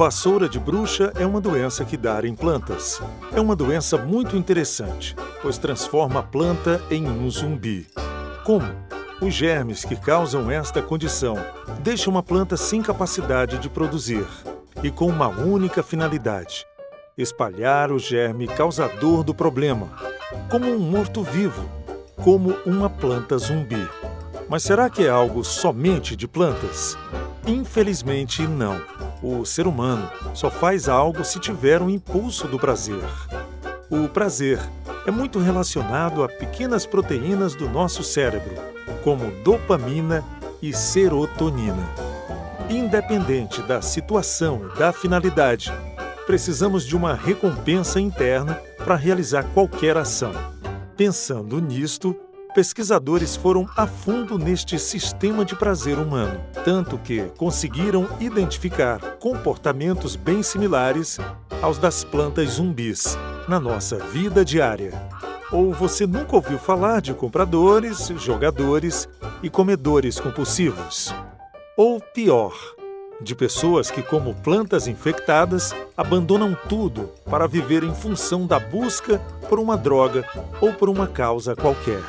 Vassoura de bruxa é uma doença que dá em plantas. É uma doença muito interessante, pois transforma a planta em um zumbi. Como? Os germes que causam esta condição deixam uma planta sem capacidade de produzir e com uma única finalidade: espalhar o germe causador do problema, como um morto-vivo, como uma planta zumbi. Mas será que é algo somente de plantas? Infelizmente, não. O ser humano só faz algo se tiver um impulso do prazer. O prazer é muito relacionado a pequenas proteínas do nosso cérebro, como dopamina e serotonina. Independente da situação e da finalidade, precisamos de uma recompensa interna para realizar qualquer ação. Pensando nisto, pesquisadores foram a fundo neste sistema de prazer humano, tanto que conseguiram identificar comportamentos bem similares aos das plantas zumbis na nossa vida diária. Ou você nunca ouviu falar de compradores, jogadores e comedores compulsivos? Ou pior, de pessoas que, como plantas infectadas, abandonam tudo para viver em função da busca por uma droga ou por uma causa qualquer.